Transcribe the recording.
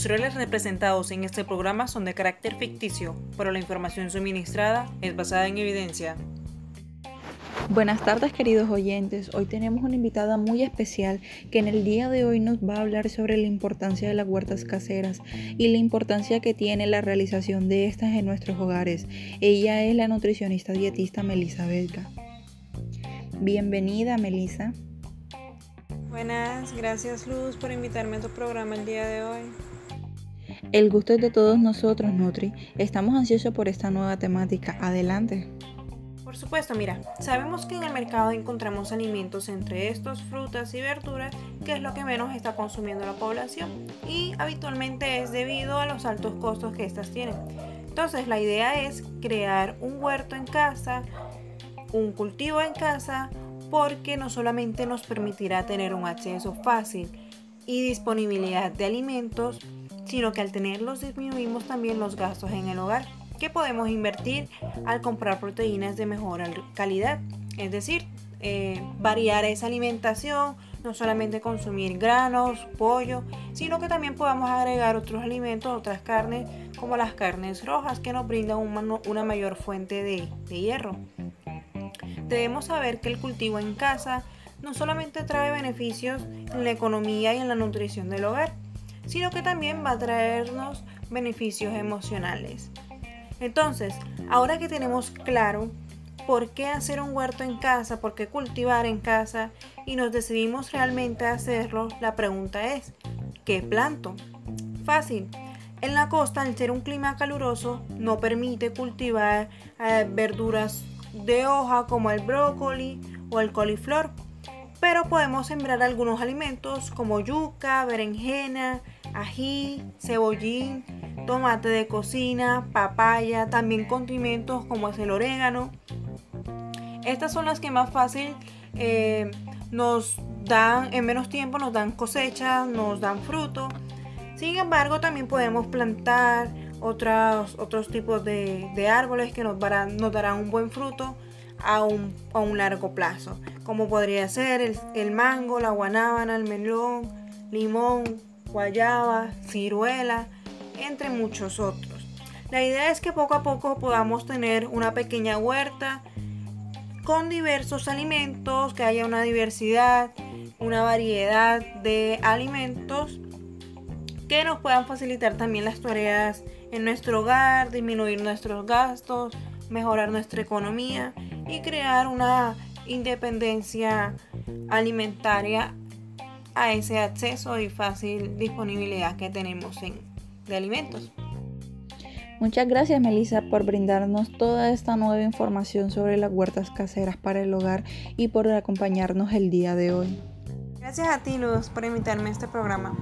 Los roles representados en este programa son de carácter ficticio, pero la información suministrada es basada en evidencia. Buenas tardes queridos oyentes, hoy tenemos una invitada muy especial que en el día de hoy nos va a hablar sobre la importancia de las huertas caseras y la importancia que tiene la realización de estas en nuestros hogares. Ella es la nutricionista dietista Melisa Belga. Bienvenida Melisa. Buenas, gracias Luz por invitarme a tu programa el día de hoy. El gusto es de todos nosotros, Nutri. Estamos ansiosos por esta nueva temática. Adelante. Por supuesto, mira, sabemos que en el mercado encontramos alimentos entre estos, frutas y verduras, que es lo que menos está consumiendo la población y habitualmente es debido a los altos costos que estas tienen. Entonces, la idea es crear un huerto en casa, un cultivo en casa, porque no solamente nos permitirá tener un acceso fácil y disponibilidad de alimentos, sino que al tenerlos disminuimos también los gastos en el hogar que podemos invertir al comprar proteínas de mejor calidad. Es decir, eh, variar esa alimentación, no solamente consumir granos, pollo, sino que también podamos agregar otros alimentos, otras carnes, como las carnes rojas, que nos brindan una, mayor fuente de, de hierro. Debemos saber que el cultivo en casa no solamente trae beneficios en la economía y en la nutrición del hogar, sino que también va a traernos beneficios emocionales. Entonces, ahora que tenemos claro por qué hacer un huerto en casa, por qué cultivar en casa y nos decidimos realmente a hacerlo, la pregunta es, ¿qué planto? Fácil. En la costa, al ser un clima caluroso, no permite cultivar eh, verduras de hoja como el brócoli o el coliflor, pero podemos sembrar algunos alimentos como yuca, berenjena, ají, cebollín, tomate de cocina, papaya, también condimentos como es el orégano. Estas son las que más fácil eh, nos dan, en menos tiempo nos dan cosecha, nos dan fruto. Sin embargo, también podemos plantar otros, otros tipos de, árboles que nos, nos, darán un buen fruto a un, a un largo plazo, como podría ser el, el mango, la guanábana, el melón, limón, guayaba, ciruela, entre muchos otros. La idea es que poco a poco podamos tener una pequeña huerta con diversos alimentos, que haya una diversidad, una variedad de alimentos que nos puedan facilitar también las tareas en nuestro hogar, disminuir nuestros gastos, mejorar nuestra economía y crear una independencia alimentaria a ese acceso y fácil disponibilidad que tenemos en, de alimentos. Muchas gracias Melissa por brindarnos toda esta nueva información sobre las huertas caseras para el hogar y por acompañarnos el día de hoy. Gracias a ti Luz por invitarme a este programa.